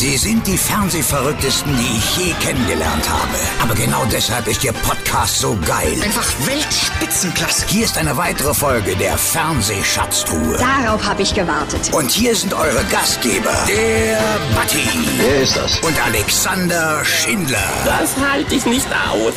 Sie sind die Fernsehverrücktesten, die ich je kennengelernt habe. Aber genau deshalb ist Ihr Podcast so geil. Einfach Weltspitzenklasse. Hier ist eine weitere Folge der Fernsehschatztruhe. Darauf habe ich gewartet. Und hier sind eure Gastgeber, der Batti Wer ist das? und Alexander Schindler. Das halte ich nicht aus.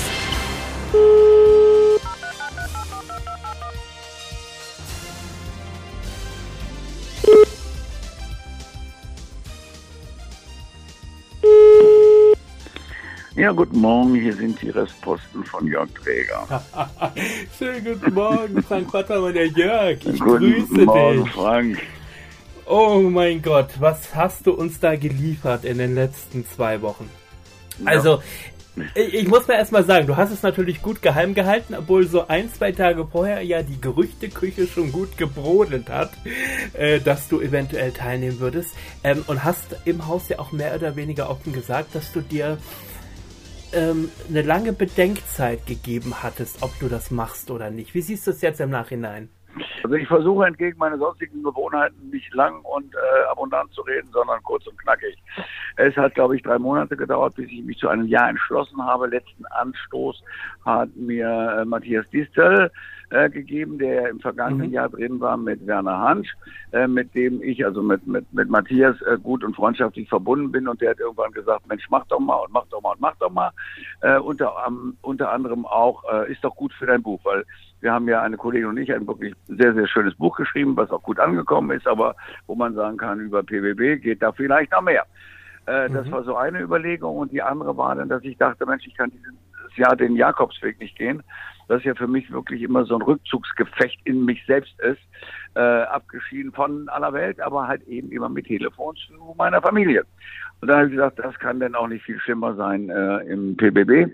Ja, guten Morgen, hier sind die Restposten von Jörg Träger. Schönen guten Morgen, Frank Wattermann, der Jörg. Ich guten grüße Morgen, dich. Frank. Oh mein Gott, was hast du uns da geliefert in den letzten zwei Wochen? Also, ich, ich muss mir erstmal sagen, du hast es natürlich gut geheim gehalten, obwohl so ein, zwei Tage vorher ja die Gerüchteküche schon gut gebrodelt hat, äh, dass du eventuell teilnehmen würdest. Ähm, und hast im Haus ja auch mehr oder weniger offen gesagt, dass du dir ähm, eine lange Bedenkzeit gegeben hattest, ob du das machst oder nicht. Wie siehst du es jetzt im Nachhinein? Also ich versuche entgegen meiner sonstigen Gewohnheiten nicht lang und äh, abundant zu reden, sondern kurz und knackig. Es hat, glaube ich, drei Monate gedauert, bis ich mich zu einem Ja entschlossen habe. Letzten Anstoß hat mir äh, Matthias Distel äh, gegeben, der im vergangenen Mhm. Jahr drin war mit Werner Hansch, äh, mit dem ich, also mit, mit, mit Matthias, äh, gut und freundschaftlich verbunden bin. Und der hat irgendwann gesagt, Mensch, mach doch mal und mach doch mal und mach doch mal. Äh, unter, am- unter anderem auch, äh, ist doch gut für dein Buch, weil wir haben ja eine Kollegin und ich ein wirklich sehr, sehr schönes Buch geschrieben, was auch gut angekommen ist, aber wo man sagen kann, über PWB geht da vielleicht noch mehr. Äh, Das Mhm. war so eine Überlegung und die andere war dann, dass ich dachte, Mensch, ich kann dieses Jahr den Jakobsweg nicht gehen, das ja für mich wirklich immer so ein Rückzugsgefecht in mich selbst ist, äh, abgeschieden von aller Welt, aber halt eben immer mit Telefon zu meiner Familie. Und da habe ich gesagt, das kann denn auch nicht viel schlimmer sein äh, im PBB.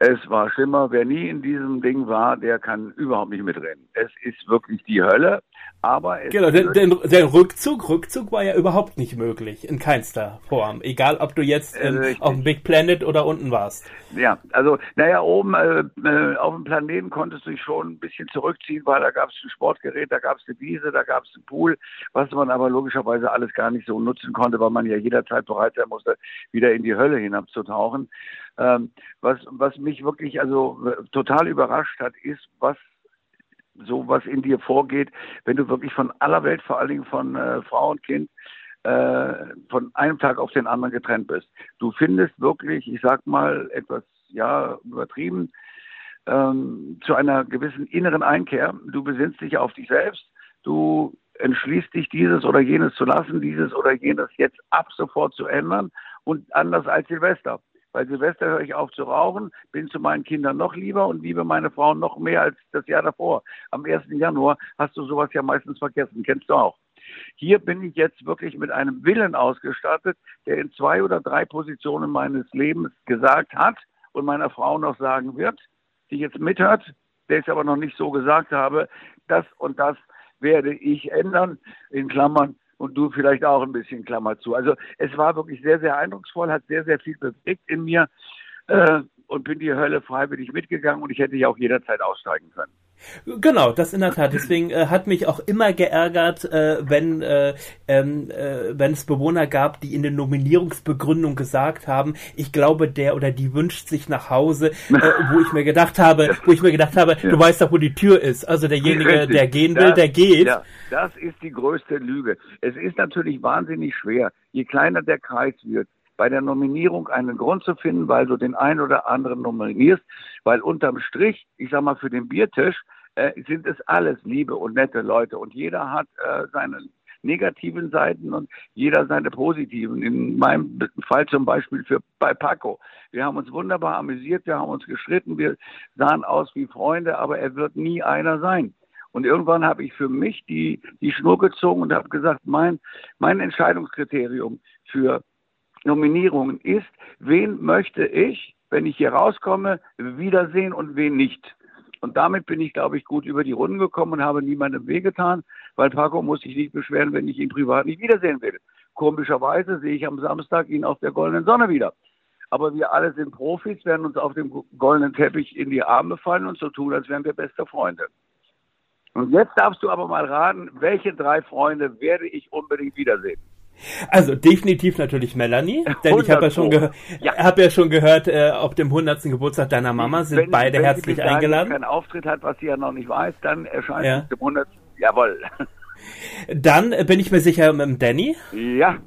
Es war schlimmer. Wer nie in diesem Ding war, der kann überhaupt nicht mitreden. Es ist wirklich die Hölle. Aber es Genau, der, der, der Rückzug, Rückzug war ja überhaupt nicht möglich, in keinster Form. Egal, ob du jetzt Äh, ähm, richtig. auf dem Big Planet oder unten warst. Ja, also naja, oben äh, äh, auf dem Planeten konntest du dich schon ein bisschen zurückziehen, weil da gab es ein Sportgerät, da gab es eine Wiese, da gab es einen Pool, was man aber logischerweise alles gar nicht so nutzen konnte, weil man ja jederzeit bereit sein musste, wieder in die Hölle hinabzutauchen. Ähm, was, was mich wirklich also total überrascht hat, ist, was so was in dir vorgeht, wenn du wirklich von aller Welt, vor allen Dingen von äh, Frau und Kind, äh, von einem Tag auf den anderen getrennt bist. Du findest wirklich, ich sag mal, etwas, ja, übertrieben, ähm, zu einer gewissen inneren Einkehr. Du besinnst dich auf dich selbst. Du entschließt dich, dieses oder jenes zu lassen, dieses oder jenes jetzt ab sofort zu ändern und anders als Silvester. Bei Silvester höre ich auf zu rauchen, bin zu meinen Kindern noch lieber und liebe meine Frau noch mehr als das Jahr davor. Am 1. Januar hast du sowas ja meistens vergessen, kennst du auch. Hier bin ich jetzt wirklich mit einem Willen ausgestattet, der in zwei oder drei Positionen meines Lebens gesagt hat und meiner Frau noch sagen wird, die jetzt mithört, der ich aber noch nicht so gesagt habe, das und das werde ich ändern, in Klammern, und du vielleicht auch ein bisschen Klammer zu. Also es war wirklich sehr, sehr eindrucksvoll, hat sehr, sehr viel bewegt in mir äh, und bin die Hölle freiwillig mitgegangen und ich hätte ja auch jederzeit aussteigen können. Genau, das in der Tat. Deswegen äh, hat mich auch immer geärgert, äh, wenn, äh, ähm, äh, wenn es Bewohner gab, die in der Nominierungsbegründung gesagt haben, ich glaube, der oder die wünscht sich nach Hause, äh, wo ich mir gedacht habe, wo ich mir gedacht habe, du weißt doch, wo die Tür ist. Also derjenige, Richtig. der gehen will, Das- der geht. Ja, das ist die größte Lüge. Es ist natürlich wahnsinnig schwer, je kleiner der Kreis wird, bei der Nominierung einen Grund zu finden, weil du den einen oder anderen nominierst, weil unterm Strich, ich sag mal, für den Biertisch äh, sind es alles liebe und nette Leute und jeder hat äh, seine negativen Seiten und jeder seine positiven. In meinem Fall zum Beispiel für bei Paco. Wir haben uns wunderbar amüsiert, wir haben uns geschritten, wir sahen aus wie Freunde, aber er wird nie einer sein. Und irgendwann habe ich für mich die, die Schnur gezogen und habe gesagt, mein, mein Entscheidungskriterium für Nominierungen ist, wen möchte ich, wenn ich hier rauskomme, wiedersehen und wen nicht. Und damit bin ich, glaube ich, gut über die Runden gekommen und habe niemandem wehgetan, weil Paco muss sich nicht beschweren, wenn ich ihn privat nicht wiedersehen will. Komischerweise sehe ich am Samstag ihn auf der goldenen Sonne wieder. Aber wir alle sind Profis, werden uns auf dem goldenen Teppich in die Arme fallen und so tun, als wären wir beste Freunde. Und jetzt darfst du aber mal raten, welche drei Freunde werde ich unbedingt wiedersehen? Also definitiv natürlich Melanie, denn ich habe ja schon, gehört, ja. Hab ja schon gehört, äh, auf dem 100. Geburtstag deiner Mama sind wenn, beide wenn herzlich sie eingeladen. Wenn keinen Auftritt hat, was sie ja noch nicht weiß, dann erscheint ja. auf dem 100. Jawohl. Dann äh, bin ich mir sicher mit dem Danny. Ja.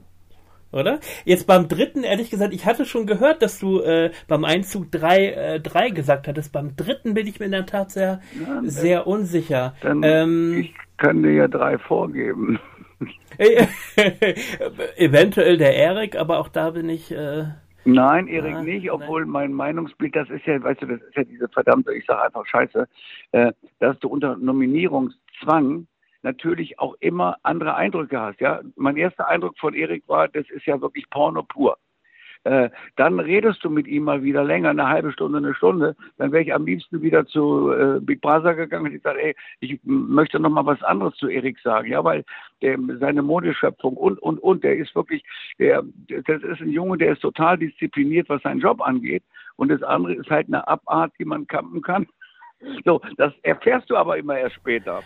Oder? Jetzt beim dritten, ehrlich gesagt, ich hatte schon gehört, dass du äh, beim Einzug drei, äh, drei gesagt hattest. Beim dritten bin ich mir in der Tat sehr, ja, sehr unsicher. Dann, ähm, ich kann dir ja drei vorgeben. Eventuell der Erik, aber auch da bin ich. Äh, Nein, Erik ja, nicht, obwohl nein. mein Meinungsbild, das ist ja, weißt du, das ist ja diese verdammte, ich sage einfach Scheiße, äh, dass du unter Nominierungszwang natürlich auch immer andere Eindrücke hast. Ja, mein erster Eindruck von Erik war, das ist ja wirklich Porno pur. Äh, dann redest du mit ihm mal wieder länger, eine halbe Stunde, eine Stunde, dann wäre ich am liebsten wieder zu äh, Big Brother gegangen und ich sage, ey, ich möchte noch mal was anderes zu Erik sagen, ja, weil der, seine Modeschöpfung und, und, und, der ist wirklich, der, das ist ein Junge, der ist total diszipliniert, was seinen Job angeht und das andere ist halt eine Abart, die man kampen kann. So, das erfährst du aber immer erst später.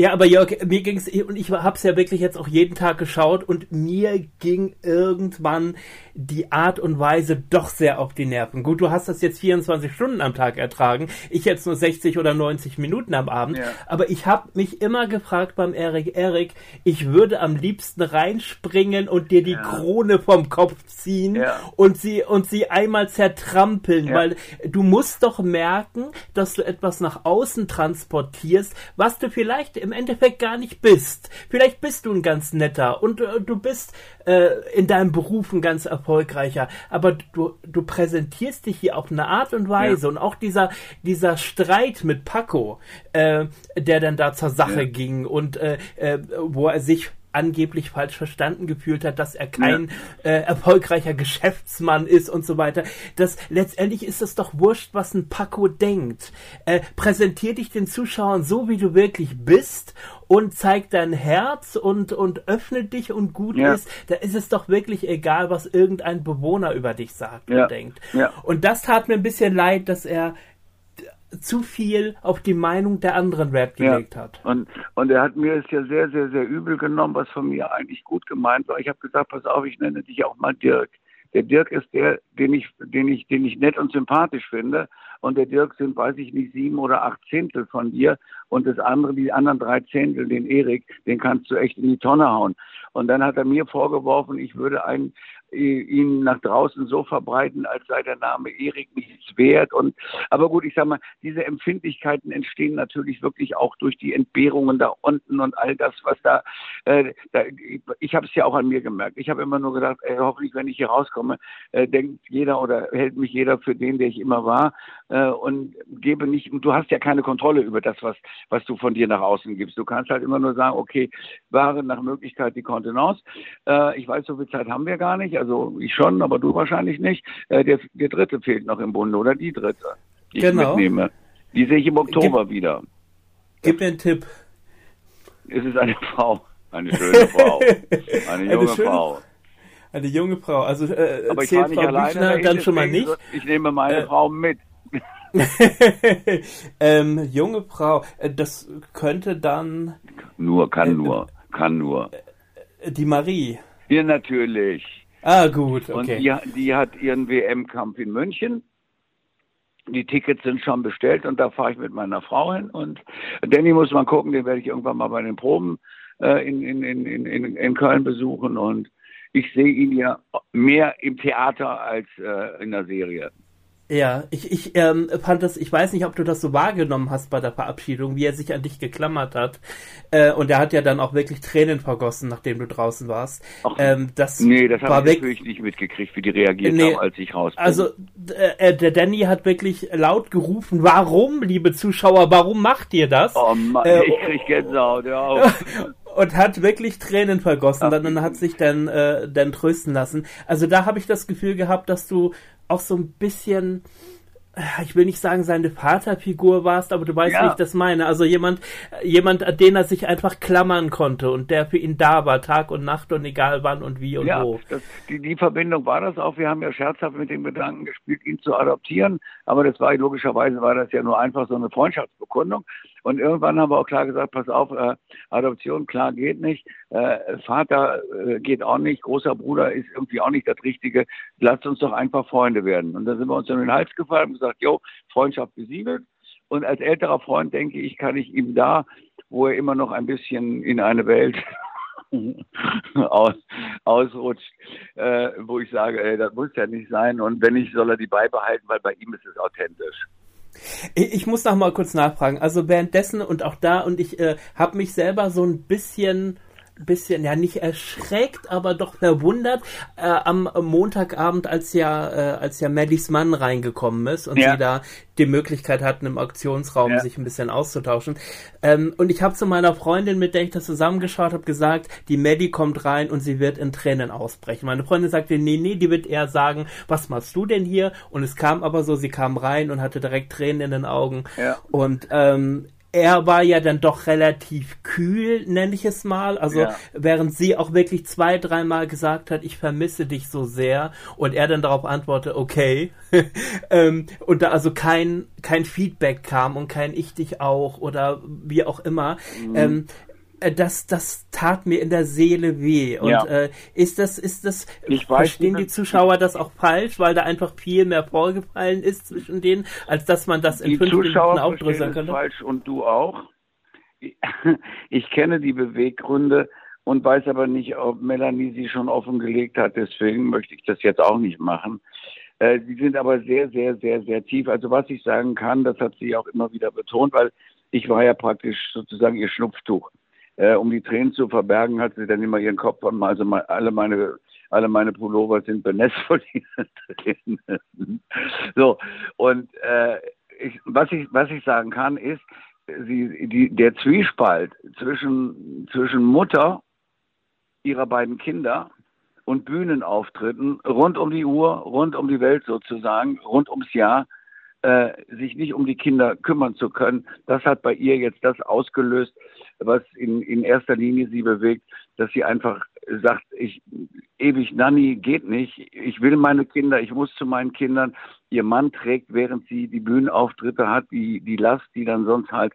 Ja, aber Jörg, mir ging es, und ich habe es ja wirklich jetzt auch jeden Tag geschaut und mir ging irgendwann die Art und Weise doch sehr auf die Nerven. Gut, du hast das jetzt 24 Stunden am Tag ertragen, ich jetzt nur 60 oder 90 Minuten am Abend, ja. aber ich habe mich immer gefragt beim Erik, Erik, ich würde am liebsten reinspringen und dir die ja. Krone vom Kopf ziehen ja. und sie und sie einmal zertrampeln, weil du musst doch merken, dass du etwas nach außen transportierst, was du vielleicht im Endeffekt gar nicht bist. Vielleicht bist du ein ganz netter und äh, du bist äh, in deinem Beruf ein ganz erfolgreicher, aber du, du präsentierst dich hier auf eine Art und Weise ja. und auch dieser, dieser Streit mit Paco, äh, der dann da zur Sache ja. ging und äh, äh, wo er sich angeblich falsch verstanden gefühlt hat, dass er kein ja. äh, erfolgreicher Geschäftsmann ist und so weiter. Das letztendlich ist es doch wurscht, was ein Paco denkt. Äh, präsentier dich den Zuschauern so, wie du wirklich bist und zeig dein Herz und und öffne dich und gut ja. ist. Da ist es doch wirklich egal, was irgendein Bewohner über dich sagt ja. und denkt. Und das tat mir ein bisschen leid, dass er zu viel auf die Meinung der anderen Wert gelegt ja. hat. Und, und er hat mir es ja sehr, sehr, sehr übel genommen, was von mir eigentlich gut gemeint war. Ich habe gesagt, pass auf, ich nenne dich auch mal Dirk. Der Dirk ist der, den ich, den ich, den ich nett und sympathisch finde. Und der Dirk sind, weiß ich nicht, sieben oder acht Zehntel von dir. Und das andere, die anderen drei Zehntel, den Erik, den kannst du echt in die Tonne hauen. Und dann hat er mir vorgeworfen, ich würde einen, ihn nach draußen so verbreiten, als sei der Name Erik nichts wert. Und aber gut, ich sag mal, diese Empfindlichkeiten entstehen natürlich wirklich auch durch die Entbehrungen da unten und all das, was da. Äh, da ich habe es ja auch an mir gemerkt. Ich habe immer nur gedacht, ey, hoffentlich, wenn ich hier rauskomme, äh, denkt jeder oder hält mich jeder für den, der ich immer war äh, und gebe nicht. Du hast ja keine Kontrolle über das, was was du von dir nach außen gibst. Du kannst halt immer nur sagen, okay, wahre nach Möglichkeit die Kontenance. Äh, ich weiß, so viel Zeit haben wir gar nicht also ich schon, aber du wahrscheinlich nicht. Äh, der, der dritte fehlt noch im Bunde oder die dritte, die genau. ich mitnehme. Die sehe ich im Oktober gib, wieder. Gib mir einen Tipp. Es ist eine Frau, eine schöne Frau, eine junge eine schöne, Frau. Eine junge Frau, also äh, aber ich fahre nicht alleine, dann schon mal nicht. Ich nehme meine äh, Frau mit. ähm, junge Frau, äh, das könnte dann. Nur, kann äh, nur, kann nur. Äh, die Marie. Ja, natürlich. Ah, gut, okay. Und die, die hat ihren WM-Kampf in München. Die Tickets sind schon bestellt und da fahre ich mit meiner Frau hin. Und Danny muss mal gucken, den werde ich irgendwann mal bei den Proben äh, in, in, in, in, in Köln besuchen. Und ich sehe ihn ja mehr im Theater als äh, in der Serie. Ja, ich, ich ähm, fand das, ich weiß nicht, ob du das so wahrgenommen hast bei der Verabschiedung, wie er sich an dich geklammert hat. Äh, und er hat ja dann auch wirklich Tränen vergossen, nachdem du draußen warst. Ach, ähm, das nee, das habe ich natürlich nicht mitgekriegt, wie die reagiert nee, haben, als ich raus bin. Also äh, der Danny hat wirklich laut gerufen, warum, liebe Zuschauer, warum macht ihr das? Oh Mann, äh, ich krieg Gänsehaut, ja. und hat wirklich Tränen vergossen Ach, dann, hat sich dann, äh, dann trösten lassen. Also da habe ich das Gefühl gehabt, dass du auch so ein bisschen ich will nicht sagen, seine Vaterfigur warst, aber du weißt, ja. wie ich das meine. Also jemand, jemand, an den er sich einfach klammern konnte und der für ihn da war, Tag und Nacht und egal wann und wie und ja, wo. Das, die, die Verbindung war das auch. Wir haben ja scherzhaft mit dem Gedanken gespielt, ihn zu adoptieren, aber das war logischerweise war das ja nur einfach so eine Freundschaftsbekundung. Und irgendwann haben wir auch klar gesagt, pass auf, äh, Adoption, klar, geht nicht. Äh, Vater äh, geht auch nicht. Großer Bruder ist irgendwie auch nicht das Richtige. Lasst uns doch einfach Freunde werden. Und dann sind wir uns in den Hals gefallen und gesagt, jo, Freundschaft besiegelt. Und als älterer Freund denke ich, kann ich ihm da, wo er immer noch ein bisschen in eine Welt aus, ausrutscht, äh, wo ich sage, ey, das muss ja nicht sein. Und wenn nicht, soll er die beibehalten, weil bei ihm ist es authentisch. Ich muss noch mal kurz nachfragen. Also währenddessen und auch da und ich äh, habe mich selber so ein bisschen bisschen, ja nicht erschreckt, aber doch verwundert äh, am Montagabend, als ja, äh, als ja Maddys Mann reingekommen ist und ja. sie da die Möglichkeit hatten, im Auktionsraum ja. sich ein bisschen auszutauschen. Ähm, und ich habe zu meiner Freundin, mit der ich das zusammengeschaut habe, gesagt, die Maddie kommt rein und sie wird in Tränen ausbrechen. Meine Freundin sagte, nee, nee, die wird eher sagen, was machst du denn hier? Und es kam aber so, sie kam rein und hatte direkt Tränen in den Augen. Ja. Und ähm, er war ja dann doch relativ kühl, nenne ich es mal. Also ja. während sie auch wirklich zwei, dreimal gesagt hat, ich vermisse dich so sehr und er dann darauf antwortete, okay. ähm, und da also kein, kein Feedback kam und kein Ich dich auch oder wie auch immer. Mhm. Ähm, äh, das, das tat mir in der Seele weh. Und ja. äh, ist das, ist das, ich verstehen weiß, die Zuschauer das auch falsch, weil da einfach viel mehr vorgefallen ist zwischen denen, als dass man das in fünf Minuten aufdröseln könnte? falsch und du auch. Ich kenne die Beweggründe und weiß aber nicht, ob Melanie sie schon offengelegt hat. Deswegen möchte ich das jetzt auch nicht machen. Äh, sie sind aber sehr, sehr, sehr, sehr tief. Also was ich sagen kann, das hat sie auch immer wieder betont, weil ich war ja praktisch sozusagen ihr Schnupftuch äh, um die Tränen zu verbergen, hat sie dann immer ihren Kopf an. Also mal, alle meine alle meine Pullover sind benetzt von diesen Tränen. so und äh, ich, was ich was ich sagen kann ist, sie, die, der Zwiespalt zwischen zwischen Mutter ihrer beiden Kinder und Bühnenauftritten rund um die Uhr, rund um die Welt sozusagen, rund ums Jahr, äh, sich nicht um die Kinder kümmern zu können. Das hat bei ihr jetzt das ausgelöst, was in, in erster Linie sie bewegt, dass sie einfach sagt, ich ewig Nanny geht nicht. Ich will meine Kinder, ich muss zu meinen Kindern. Ihr Mann trägt, während sie die Bühnenauftritte hat, die, die Last, die dann sonst halt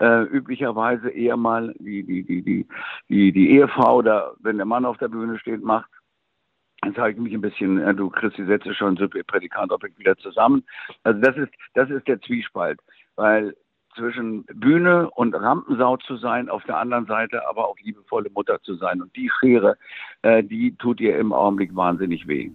äh, üblicherweise eher mal die, die, die, die, die, die Ehefrau oder wenn der Mann auf der Bühne steht, macht. Jetzt habe ich mich ein bisschen, äh, du kriegst die Sätze schon Prädikant Objekt wieder zusammen. Also das ist, das ist der Zwiespalt, weil zwischen Bühne und Rampensau zu sein, auf der anderen Seite aber auch liebevolle Mutter zu sein. Und die Schere, äh, die tut ihr im Augenblick wahnsinnig weh.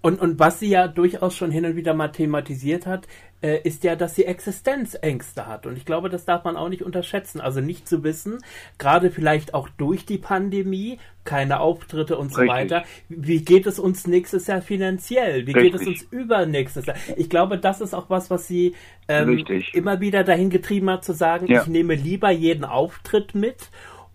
Und, und was sie ja durchaus schon hin und wieder mal thematisiert hat, äh, ist ja, dass sie Existenzängste hat. Und ich glaube, das darf man auch nicht unterschätzen. Also nicht zu wissen, gerade vielleicht auch durch die Pandemie, keine Auftritte und so Richtig. weiter, wie geht es uns nächstes Jahr finanziell? Wie Richtig. geht es uns übernächstes Jahr? Ich glaube, das ist auch was, was sie ähm, immer wieder dahin getrieben hat, zu sagen, ja. ich nehme lieber jeden Auftritt mit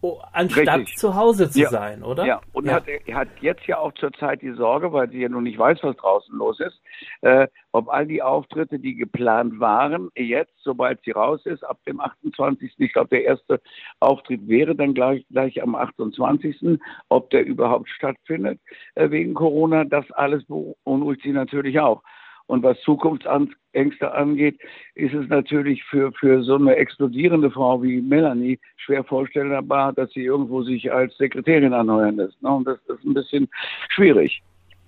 Oh, anstatt Richtig. zu Hause zu ja. sein, oder? Ja, und ja. Hat, hat jetzt ja auch zurzeit die Sorge, weil sie ja noch nicht weiß, was draußen los ist, äh, ob all die Auftritte, die geplant waren, jetzt, sobald sie raus ist, ab dem 28., ich glaube, der erste Auftritt wäre dann gleich, gleich am 28., ob der überhaupt stattfindet äh, wegen Corona, das alles beunruhigt sie natürlich auch. Und was Zukunftsängste angeht, ist es natürlich für, für so eine explodierende Frau wie Melanie schwer vorstellbar, dass sie irgendwo sich als Sekretärin anheuern lässt. Ne? Und das ist ein bisschen schwierig.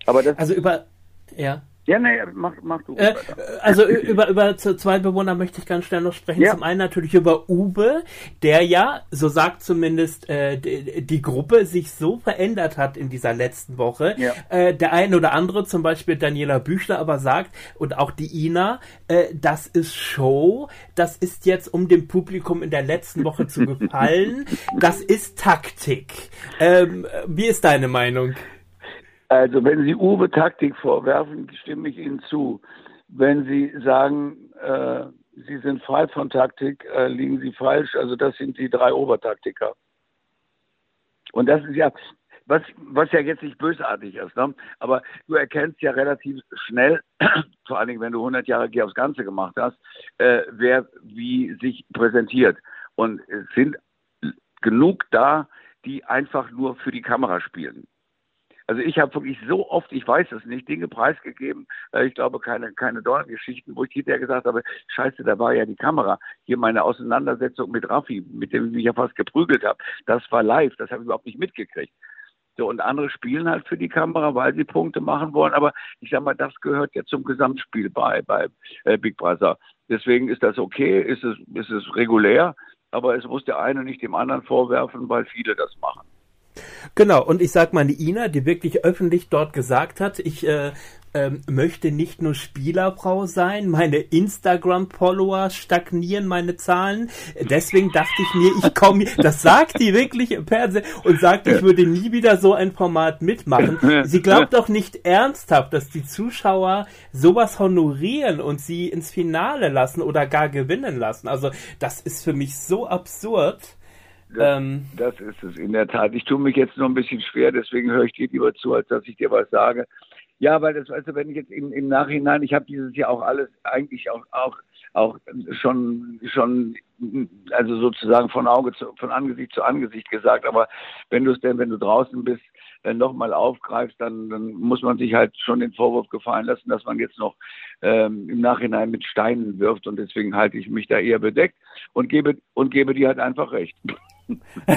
Aber das also über, ja. Ja, nee, mach, mach du. Äh, also über, über zwei Bewohner möchte ich ganz schnell noch sprechen. Ja. Zum einen natürlich über Uwe, der ja, so sagt zumindest äh, die, die, Gruppe, sich so verändert hat in dieser letzten Woche. Ja. Äh, der eine oder andere, zum Beispiel Daniela Büchler, aber sagt, und auch die Ina, äh, das ist Show, das ist jetzt, um dem Publikum in der letzten Woche zu gefallen, das ist Taktik. Ähm, wie ist deine Meinung? Also wenn Sie Uwe Taktik vorwerfen, stimme ich Ihnen zu. Wenn Sie sagen, äh, Sie sind frei von Taktik, äh, liegen Sie falsch. Also das sind die drei Obertaktiker. Und das ist ja, was, was ja jetzt nicht bösartig ist, ne? aber du erkennst ja relativ schnell, vor allen Dingen, wenn du 100 Jahre Geh aufs Ganze gemacht hast, äh, wer wie sich präsentiert. Und es sind genug da, die einfach nur für die Kamera spielen. Also ich habe wirklich so oft, ich weiß es nicht, Dinge preisgegeben, äh, ich glaube keine, keine Dorngeschichten, wo ich hinterher gesagt habe, scheiße, da war ja die Kamera. Hier meine Auseinandersetzung mit Raffi, mit dem ich mich ja fast geprügelt habe, das war live, das habe ich überhaupt nicht mitgekriegt. So, und andere spielen halt für die Kamera, weil sie Punkte machen wollen. Aber ich sag mal, das gehört ja zum Gesamtspiel bei, bei äh, Big Brother. Deswegen ist das okay, ist es, ist es regulär, aber es muss der eine nicht dem anderen vorwerfen, weil viele das machen. Genau, und ich sag mal, die Ina, die wirklich öffentlich dort gesagt hat, ich äh, ähm, möchte nicht nur Spielerfrau sein, meine Instagram-Follower stagnieren meine Zahlen. Deswegen dachte ich mir, ich komme, das sagt die wirklich im Fernsehen und sagt, ich würde nie wieder so ein Format mitmachen. Sie glaubt doch nicht ernsthaft, dass die Zuschauer sowas honorieren und sie ins Finale lassen oder gar gewinnen lassen. Also das ist für mich so absurd. Das, ähm, das ist es in der Tat. Ich tue mich jetzt noch ein bisschen schwer, deswegen höre ich dir lieber zu, als dass ich dir was sage. Ja, weil das, weißt du, wenn ich jetzt im, im Nachhinein, ich habe dieses Jahr auch alles eigentlich auch, auch, auch schon, schon, also sozusagen von Auge zu, von Angesicht zu Angesicht gesagt, aber wenn du es denn, wenn du draußen bist, äh, nochmal aufgreifst, dann, dann muss man sich halt schon den Vorwurf gefallen lassen, dass man jetzt noch ähm, im Nachhinein mit Steinen wirft und deswegen halte ich mich da eher bedeckt und gebe und gebe dir halt einfach recht.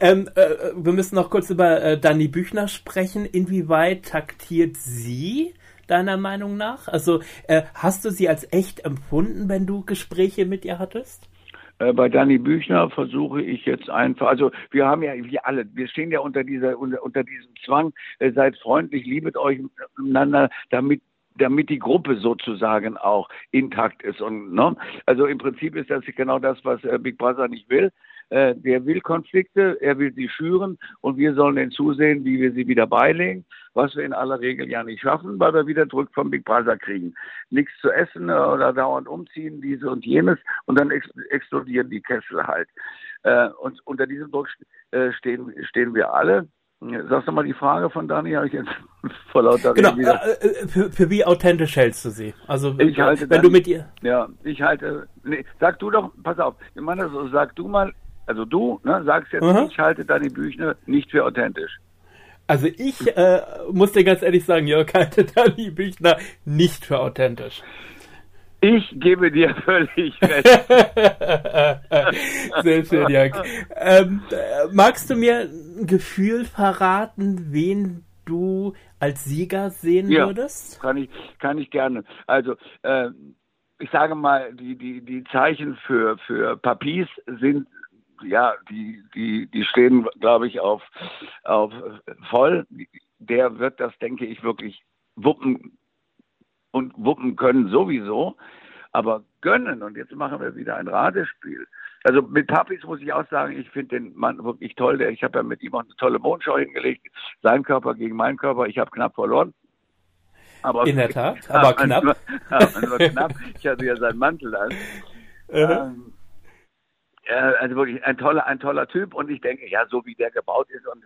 ähm, äh, wir müssen noch kurz über äh, Dani Büchner sprechen. Inwieweit taktiert sie deiner Meinung nach? Also äh, hast du sie als echt empfunden, wenn du Gespräche mit ihr hattest? Äh, bei Dani Büchner versuche ich jetzt einfach, also wir haben ja, wir alle, wir stehen ja unter dieser, unter, unter diesem Zwang, äh, seid freundlich, liebet euch miteinander, damit damit die Gruppe sozusagen auch intakt ist. Und ne? also im Prinzip ist das genau das, was äh, Big Brother nicht will. Äh, der will Konflikte, er will sie schüren und wir sollen dann zusehen, wie wir sie wieder beilegen, was wir in aller Regel ja nicht schaffen, weil wir wieder Druck vom Big Brother kriegen. Nichts zu essen oder dauernd umziehen, diese und jenes und dann ex explodieren die Kessel halt. Äh, und unter diesem Druck äh, stehen, stehen wir alle. Sagst du mal die Frage von Dani, habe ich jetzt vor lauter Genau, äh, äh, für, für, wie authentisch hältst du sie? Also ich halte wenn Dani, du mit ihr... Ja, ich halte... Nee, sag du doch, pass auf, ich meine so, sag du mal, also du ne, sagst jetzt, mhm. ich halte Dani Büchner nicht für authentisch. Also ich äh, muss dir ganz ehrlich sagen, Jörg halte Dani Büchner nicht für authentisch. Ich gebe dir völlig recht. Sehr schön, Jörg. Ähm, magst du mir ein Gefühl verraten, wen du als Sieger sehen ja, würdest? Kann ich, kann ich gerne. Also, äh, ich sage mal, die, die, die Zeichen für, für Papis sind ja, die, die, die stehen, glaube ich, auf, auf voll. Der wird das, denke ich, wirklich wuppen und wuppen können sowieso. Aber gönnen, und jetzt machen wir wieder ein Ratespiel. Also mit Papis muss ich auch sagen, ich finde den Mann wirklich toll. Der, ich habe ja mit ihm auch eine tolle Mondschau hingelegt. Sein Körper gegen meinen Körper. Ich habe knapp verloren. Aber In der Tat, aber knapp. Nur, aber knapp. Ich hatte ja seinen Mantel an. ähm, also wirklich ein toller, ein toller Typ und ich denke, ja, so wie der gebaut ist und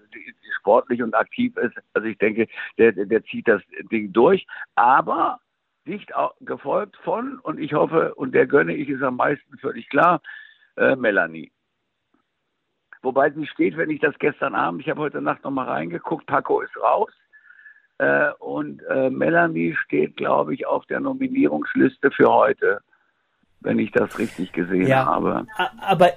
sportlich und aktiv ist, also ich denke, der, der zieht das Ding durch, aber dicht gefolgt von, und ich hoffe, und der gönne ich es am meisten völlig klar, äh, Melanie. Wobei sie steht, wenn ich das gestern Abend, ich habe heute Nacht nochmal reingeguckt, Paco ist raus. Äh, und äh, Melanie steht, glaube ich, auf der Nominierungsliste für heute wenn ich das richtig gesehen ja, habe. Aber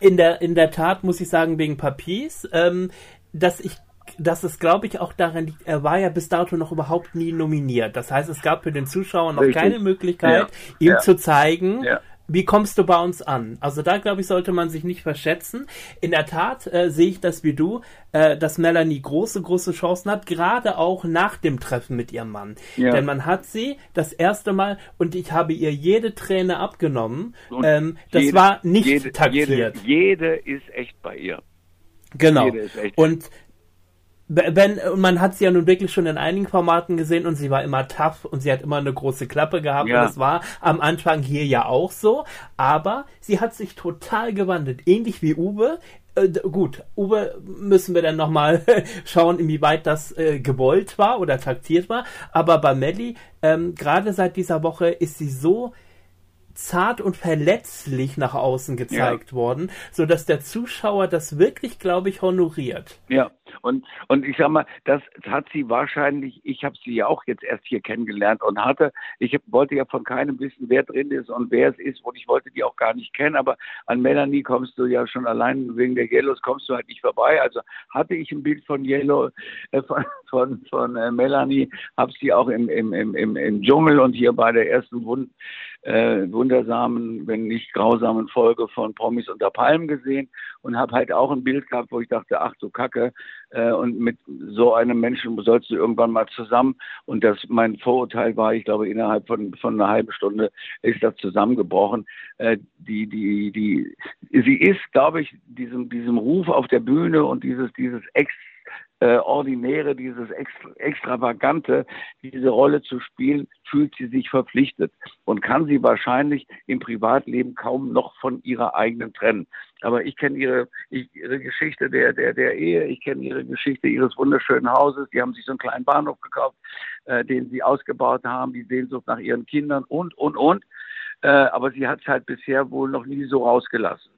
in der, in der Tat muss ich sagen, wegen Papiers, ähm, dass ich dass es, glaube ich, auch daran liegt, er war ja bis dato noch überhaupt nie nominiert. Das heißt, es gab für den Zuschauer noch Richtig. keine Möglichkeit, ja. ihm ja. zu zeigen, ja wie kommst du bei uns an? Also da glaube ich, sollte man sich nicht verschätzen. In der Tat äh, sehe ich das wie du, äh, dass Melanie große, große Chancen hat, gerade auch nach dem Treffen mit ihrem Mann. Ja. Denn man hat sie das erste Mal und ich habe ihr jede Träne abgenommen. Ähm, das jede, war nicht jede, taktiert. Jede, jede ist echt bei ihr. Genau. Und Ben, man hat sie ja nun wirklich schon in einigen Formaten gesehen und sie war immer tough und sie hat immer eine große Klappe gehabt ja. und das war am Anfang hier ja auch so, aber sie hat sich total gewandelt, ähnlich wie Uwe. Äh, gut, Uwe müssen wir dann nochmal schauen, inwieweit das äh, gewollt war oder taktiert war, aber bei Melly, ähm, gerade seit dieser Woche ist sie so zart und verletzlich nach außen gezeigt ja. worden, so dass der Zuschauer das wirklich, glaube ich, honoriert. Ja, Und, und ich sag mal, das hat sie wahrscheinlich, ich habe sie ja auch jetzt erst hier kennengelernt und hatte, ich hab, wollte ja von keinem wissen, wer drin ist und wer es ist und ich wollte die auch gar nicht kennen, aber an Melanie kommst du ja schon allein wegen der Yellows kommst du halt nicht vorbei. Also hatte ich ein Bild von Yellow, äh, von, von, von äh, Melanie, habe sie auch im, im, im, im, im Dschungel und hier bei der ersten Wund, äh, wundersamen, wenn nicht grausamen Folge von Promis unter Palmen gesehen und habe halt auch ein Bild gehabt, wo ich dachte, ach du Kacke, und mit so einem Menschen sollst du irgendwann mal zusammen. Und das mein Vorurteil war, ich glaube, innerhalb von, von einer halben Stunde ist das zusammengebrochen. Äh, die, die, die, sie ist, glaube ich, diesem, diesem Ruf auf der Bühne und dieses, dieses Ex äh, Ordinäre, dieses Extra Extravagante, diese Rolle zu spielen, fühlt sie sich verpflichtet und kann sie wahrscheinlich im Privatleben kaum noch von ihrer eigenen trennen. Aber ich kenne ihre, ihre Geschichte der, der, der Ehe, ich kenne ihre Geschichte ihres wunderschönen Hauses. Die haben sich so einen kleinen Bahnhof gekauft, äh, den sie ausgebaut haben, die Sehnsucht nach ihren Kindern und, und, und. Äh, aber sie hat es halt bisher wohl noch nie so rausgelassen.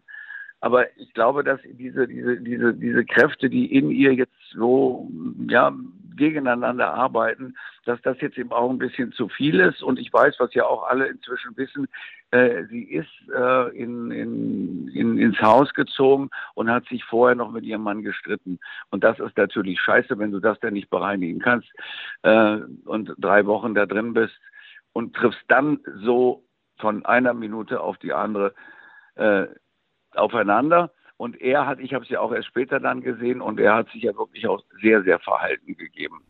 Aber ich glaube, dass diese, diese, diese, diese Kräfte, die in ihr jetzt so, ja, gegeneinander arbeiten, dass das jetzt eben auch ein bisschen zu viel ist. Und ich weiß, was ja auch alle inzwischen wissen, äh, sie ist äh, in, in, in, ins Haus gezogen und hat sich vorher noch mit ihrem Mann gestritten. Und das ist natürlich scheiße, wenn du das dann nicht bereinigen kannst äh, und drei Wochen da drin bist und triffst dann so von einer Minute auf die andere äh, aufeinander. Und er hat, ich habe es ja auch erst später dann gesehen, und er hat sich ja wirklich auch sehr, sehr verhalten gegeben.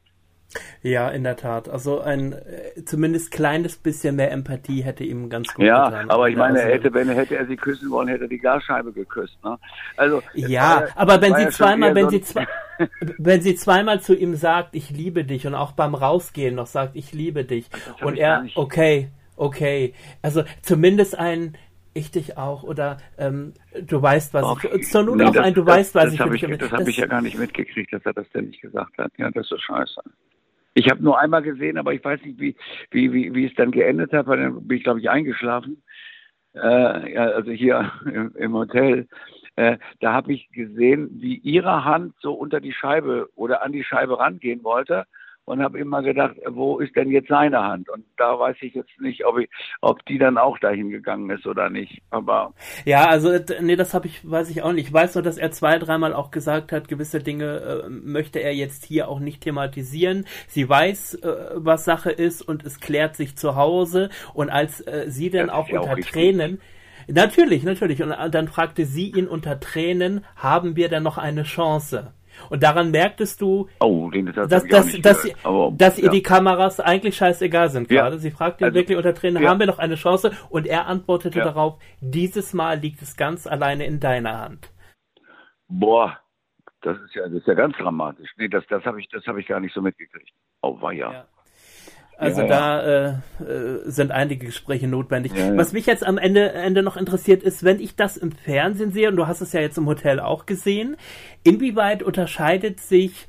Ja, in der Tat. Also ein äh, zumindest kleines bisschen mehr Empathie hätte ihm ganz gut ja, getan. Ja, aber ich meine, er hätte, wenn hätte er sie küssen wollen, hätte er die Gasscheibe geküsst. Ne? Also ja, war, aber wenn sie ja zweimal, wenn so sie zwei, wenn sie zweimal zu ihm sagt, ich liebe dich und auch beim Rausgehen noch sagt, ich liebe dich und er, okay, okay, also zumindest ein ich dich auch oder ähm, du weißt, was Ach, ich. Zur Not nee, auch das, ein, du das, weißt, was das ich. Hab ich das habe ich ja gar nicht mitgekriegt, dass er das denn nicht gesagt hat. Ja, das ist scheiße. Ich habe nur einmal gesehen, aber ich weiß nicht, wie, wie, wie, wie es dann geendet hat, weil dann bin ich, glaube ich, eingeschlafen. Äh, ja, also hier im, im Hotel. Äh, da habe ich gesehen, wie ihre Hand so unter die Scheibe oder an die Scheibe rangehen wollte und habe immer gedacht, wo ist denn jetzt seine Hand? Und da weiß ich jetzt nicht, ob, ich, ob die dann auch dahin gegangen ist oder nicht. Aber ja, also nee, das habe ich, weiß ich auch nicht. Ich weiß nur, dass er zwei, dreimal auch gesagt hat, gewisse Dinge äh, möchte er jetzt hier auch nicht thematisieren. Sie weiß, äh, was Sache ist und es klärt sich zu Hause. Und als äh, sie dann auch unter auch Tränen Natürlich, natürlich. Und dann fragte sie ihn unter Tränen, haben wir denn noch eine Chance? Und daran merktest du, oh, das dass, dass, dass, aber, dass ihr die Kameras eigentlich scheißegal sind gerade. Ja. Sie fragt ihn also, wirklich unter Tränen, ja. haben wir noch eine Chance? Und er antwortete darauf, dieses Mal liegt es ganz alleine in deiner Hand. Boah, das ist ja, das ist ja ganz dramatisch. Nee, das, das habe ich, das ich gar nicht so mitgekriegt. Oh, war ja. Also ja, da äh, äh, sind einige Gespräche notwendig. Ja, Was mich jetzt am Ende, Ende noch interessiert ist, wenn ich das im Fernsehen sehe, und du hast es ja jetzt im Hotel auch gesehen, inwieweit unterscheidet sich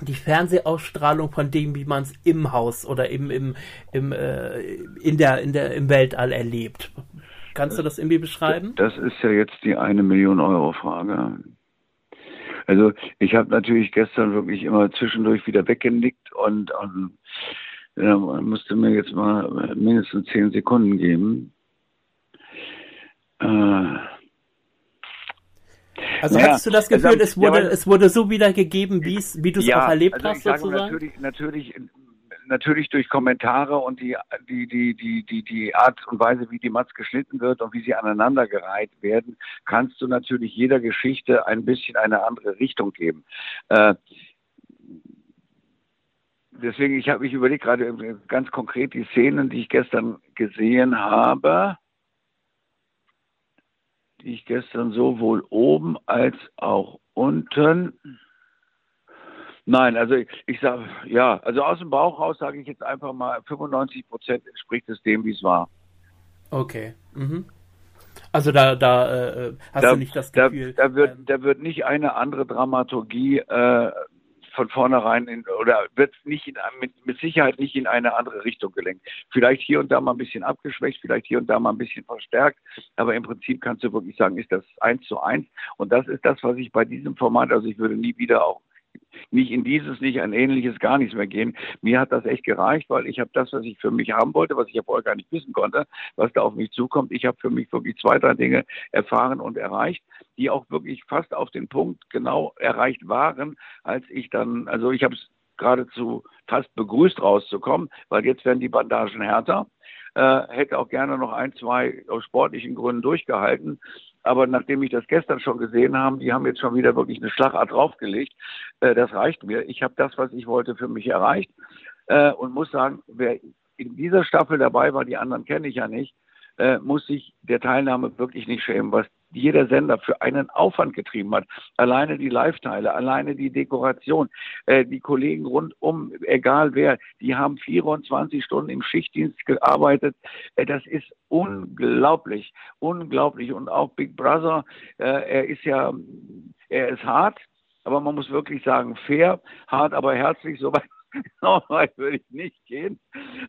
die Fernsehausstrahlung von dem, wie man es im Haus oder im, im, im, äh, in der, in der, im Weltall erlebt? Kannst du das irgendwie beschreiben? Das ist ja jetzt die eine Million Euro Frage. Also ich habe natürlich gestern wirklich immer zwischendurch wieder weggenickt und, und ja, man musste mir jetzt mal mindestens zehn Sekunden geben. Äh, also naja, hattest du das Gefühl, also, es, wurde, ja, es wurde so wiedergegeben, wie du es ja, auch erlebt also hast, sozusagen? Natürlich, natürlich, natürlich durch Kommentare und die, die, die, die, die, die Art und Weise, wie die Mats geschnitten wird und wie sie aneinandergereiht werden, kannst du natürlich jeder Geschichte ein bisschen eine andere Richtung geben. Äh, deswegen, ich habe mich überlegt, gerade ganz konkret die Szenen, die ich gestern gesehen habe, die ich gestern sowohl oben als auch unten. Nein, also ich, ich sage, ja, also aus dem Bauch raus sage ich jetzt einfach mal, 95 Prozent entspricht es dem, wie es war. Okay. Mhm. Also da, da äh, hast da, du nicht das Gefühl. Da, da wird, ähm, da wird nicht eine andere Dramaturgie äh, von vornherein in, oder wird nicht in, mit, mit Sicherheit nicht in eine andere Richtung gelenkt. Vielleicht hier und da mal ein bisschen abgeschwächt, vielleicht hier und da mal ein bisschen verstärkt, aber im Prinzip kannst du wirklich sagen, ist das eins zu eins. Und das ist das, was ich bei diesem Format, also ich würde nie wieder auch nicht in dieses, nicht ein ähnliches, gar nichts mehr gehen. Mir hat das echt gereicht, weil ich habe das, was ich für mich haben wollte, was ich ja vorher gar nicht wissen konnte, was da auf mich zukommt. Ich habe für mich wirklich zwei, drei Dinge erfahren und erreicht, die auch wirklich fast auf den Punkt genau erreicht waren, als ich dann, also ich habe es geradezu fast begrüßt rauszukommen, weil jetzt werden die Bandagen härter. Äh, hätte auch gerne noch ein, zwei aus sportlichen Gründen durchgehalten. Aber nachdem ich das gestern schon gesehen habe, die haben jetzt schon wieder wirklich eine Schlagart draufgelegt. Äh, das reicht mir. Ich habe das, was ich wollte, für mich erreicht. Äh, und muss sagen, wer in dieser Staffel dabei war, die anderen kenne ich ja nicht, äh, muss sich der Teilnahme wirklich nicht schämen, was jeder Sender für einen Aufwand getrieben hat. Alleine die Live-Teile, alleine die Dekoration, äh, die Kollegen rundum, egal wer, die haben 24 Stunden im Schichtdienst gearbeitet. Äh, das ist unglaublich, unglaublich. Und auch Big Brother, äh, er ist ja, er ist hart, aber man muss wirklich sagen, fair, hart, aber herzlich, soweit so weit würde ich nicht gehen.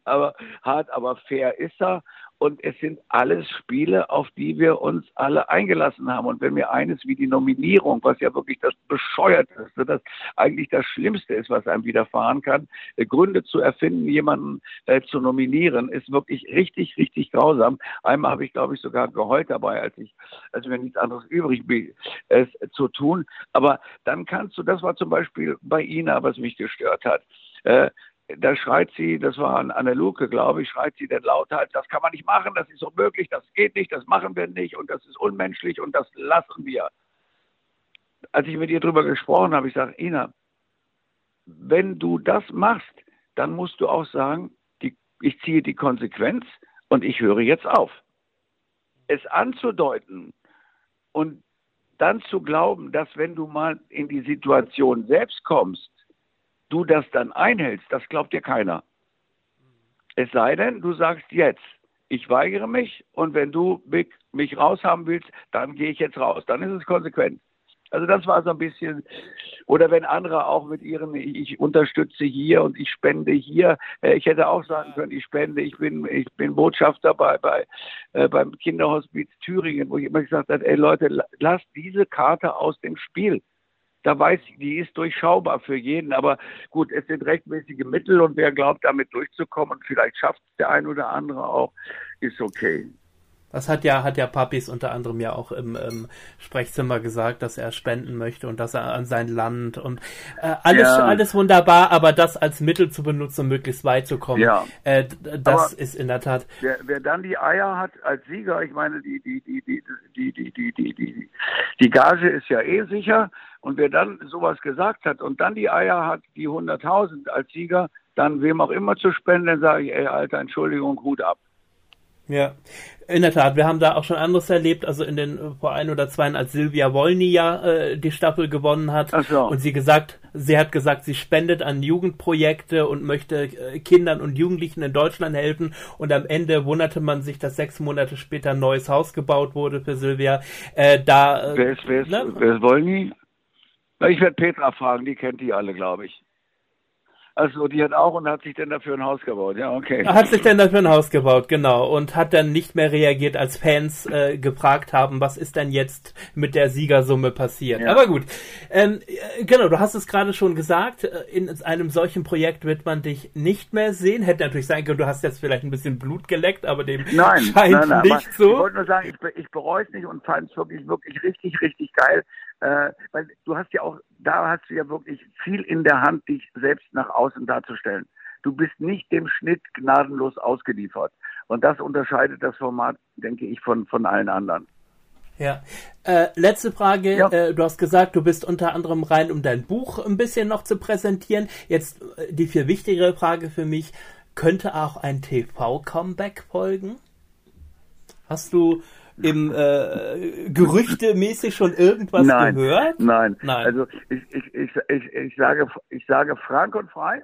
Aber hart, aber fair ist er. Und es sind alles Spiele, auf die wir uns alle eingelassen haben. Und wenn mir eines wie die Nominierung, was ja wirklich das Bescheuerteste, das eigentlich das Schlimmste ist, was einem widerfahren kann, äh, Gründe zu erfinden, jemanden äh, zu nominieren, ist wirklich richtig, richtig grausam. Einmal habe ich, glaube ich, sogar geheult dabei, als ich, als mir nichts anderes übrig blieb, es zu tun. Aber dann kannst du, das war zum Beispiel bei Ina, was mich gestört hat. Äh, da schreit sie, das war an, an der Luke, glaube ich, schreit sie dann lauthals, das kann man nicht machen, das ist unmöglich, das geht nicht, das machen wir nicht und das ist unmenschlich und das lassen wir. Als ich mit ihr drüber gesprochen habe, ich sage, Ina, wenn du das machst, dann musst du auch sagen, die, ich ziehe die Konsequenz und ich höre jetzt auf. Es anzudeuten und dann zu glauben, dass wenn du mal in die Situation selbst kommst, du das dann einhältst, das glaubt dir keiner. Es sei denn, du sagst jetzt, ich weigere mich und wenn du mich raushaben willst, dann gehe ich jetzt raus. Dann ist es konsequent. Also das war so ein bisschen, oder wenn andere auch mit ihren, ich unterstütze hier und ich spende hier, äh, ich hätte auch sagen können, ich spende, ich bin, ich bin Botschafter bei, bei äh, beim Kinderhospiz Thüringen, wo ich immer gesagt habe, ey Leute, lasst diese Karte aus dem Spiel da weiß ich, die ist durchschaubar für jeden. Aber gut, es sind rechtmäßige Mittel und wer glaubt, damit durchzukommen, und vielleicht schafft es der ein oder andere auch, ist okay. Das hat ja, hat ja Papis unter anderem ja auch im, im Sprechzimmer gesagt, dass er spenden möchte und dass er an sein Land und äh, alles, ja. alles wunderbar, aber das als Mittel zu benutzen, um möglichst weit zu kommen, ja. äh, das aber ist in der Tat. Wer, wer, dann die Eier hat als Sieger, ich meine, die, die, die, die, die, die, die, die, die, die Gage ist ja eh sicher und wer dann sowas gesagt hat und dann die Eier hat, die 100.000 als Sieger, dann wem auch immer zu spenden, dann sage ich, ey, Alter, Entschuldigung, Hut ab. Ja, in der Tat, wir haben da auch schon anderes erlebt, also in den vor ein oder zwei, als Silvia Wolny ja äh, die Staffel gewonnen hat Ach so. und sie gesagt, sie hat gesagt, sie spendet an Jugendprojekte und möchte äh, Kindern und Jugendlichen in Deutschland helfen und am Ende wunderte man sich, dass sechs Monate später ein neues Haus gebaut wurde für Silvia. Äh, da, äh, wer ist, wer ist, ne? wer ist Wolny? Ich werde Petra fragen, die kennt die alle, glaube ich. Also die hat auch und hat sich dann dafür ein Haus gebaut, ja, okay. Hat sich dann dafür ein Haus gebaut, genau. Und hat dann nicht mehr reagiert, als Fans äh, gefragt haben, was ist denn jetzt mit der Siegersumme passiert. Ja. Aber gut, ähm, äh, genau, du hast es gerade schon gesagt, äh, in einem solchen Projekt wird man dich nicht mehr sehen. Hätte natürlich sein können, du hast jetzt vielleicht ein bisschen Blut geleckt, aber dem nein, scheint nein, nein, nicht so. Ich wollte nur sagen, ich, ich bereue es nicht und fand es wirklich, wirklich richtig, richtig geil, äh, weil du hast ja auch, da hast du ja wirklich viel in der Hand, dich selbst nach außen darzustellen. Du bist nicht dem Schnitt gnadenlos ausgeliefert. Und das unterscheidet das Format, denke ich, von, von allen anderen. Ja. Äh, letzte Frage. Ja. Äh, du hast gesagt, du bist unter anderem rein, um dein Buch ein bisschen noch zu präsentieren. Jetzt äh, die viel wichtigere Frage für mich. Könnte auch ein TV-Comeback folgen? Hast du im äh, Gerüchtemäßig schon irgendwas nein, gehört? Nein, nein. Also ich, ich, ich, ich, ich, sage, ich sage frank und frei.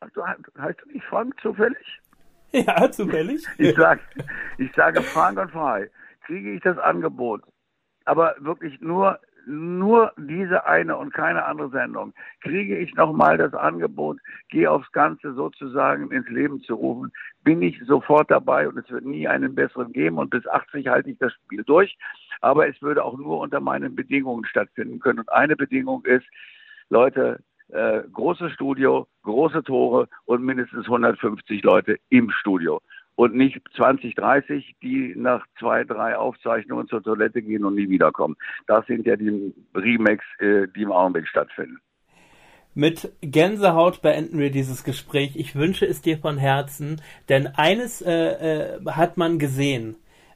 Also, heißt du nicht Frank zufällig? Ja, zufällig. Ich, sag, ich sage frank und frei. Kriege ich das Angebot, aber wirklich nur nur diese eine und keine andere Sendung, kriege ich nochmal das Angebot, gehe aufs Ganze sozusagen ins Leben zu rufen, bin ich sofort dabei und es wird nie einen besseren geben und bis 80 halte ich das Spiel durch. Aber es würde auch nur unter meinen Bedingungen stattfinden können. Und eine Bedingung ist, Leute, äh, großes Studio, große Tore und mindestens 150 Leute im Studio. Und nicht 20, 30, die nach zwei, drei Aufzeichnungen zur Toilette gehen und nie wiederkommen. Das sind ja die Remakes, äh, die im Augenblick stattfinden. Mit Gänsehaut beenden wir dieses Gespräch. Ich wünsche es dir von Herzen, denn eines äh, äh, hat man gesehen.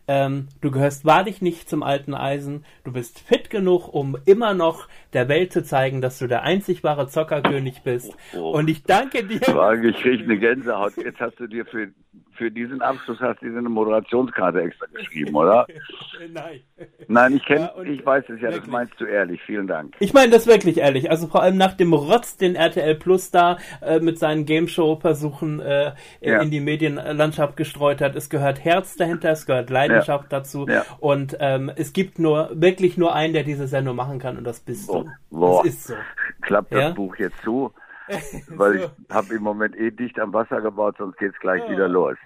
Ähm, du gehörst wahrlich nicht zum alten Eisen. Du bist fit genug, um immer noch der Welt zu zeigen, dass du der einzig wahre Zockerkönig bist. Oh, oh. Und ich danke dir. Ich kriege eine Gänsehaut. Jetzt hast du dir für für diesen Abschluss hast du dir eine Moderationskarte extra geschrieben, oder? Nein. Nein, ich kenne, ja, ich weiß es ja, wirklich. das meinst du ehrlich. Vielen Dank. Ich meine das wirklich ehrlich. Also vor allem nach dem Rotz, den RTL Plus da äh, mit seinen Game Show Versuchen äh, ja. in die Medienlandschaft gestreut hat. Es gehört Herz dahinter, es gehört Leidenschaft ja. dazu. Und ähm, es gibt nur wirklich nur einen, der diese Sendung machen kann, und das bist du. Boah. Das ist so. Klappt das Buch jetzt zu? Weil so. ich habe im Moment eh dicht am Wasser gebaut, sonst geht's gleich oh. wieder los.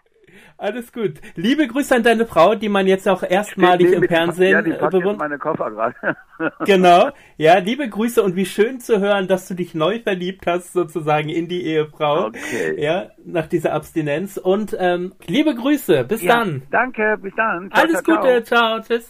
Alles gut. Liebe Grüße an deine Frau, die man jetzt auch erstmalig im Fernsehen ja, die packt äh, meine Koffer gerade. genau. Ja, liebe Grüße und wie schön zu hören, dass du dich neu verliebt hast, sozusagen in die Ehefrau. Okay. Ja, nach dieser Abstinenz. Und ähm, liebe Grüße. Bis ja, dann. Danke. Bis dann. Ciao, Alles ciao, Gute. Ciao. ciao. Tschüss.